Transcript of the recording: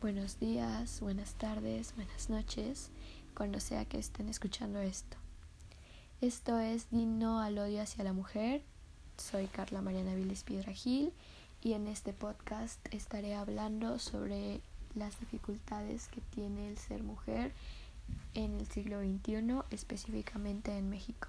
buenos días, buenas tardes, buenas noches, cuando sea que estén escuchando esto. Esto es Dino al odio hacia la mujer. Soy Carla Mariana Viles Piedra Gil y en este podcast estaré hablando sobre las dificultades que tiene el ser mujer en el siglo XXI, específicamente en México.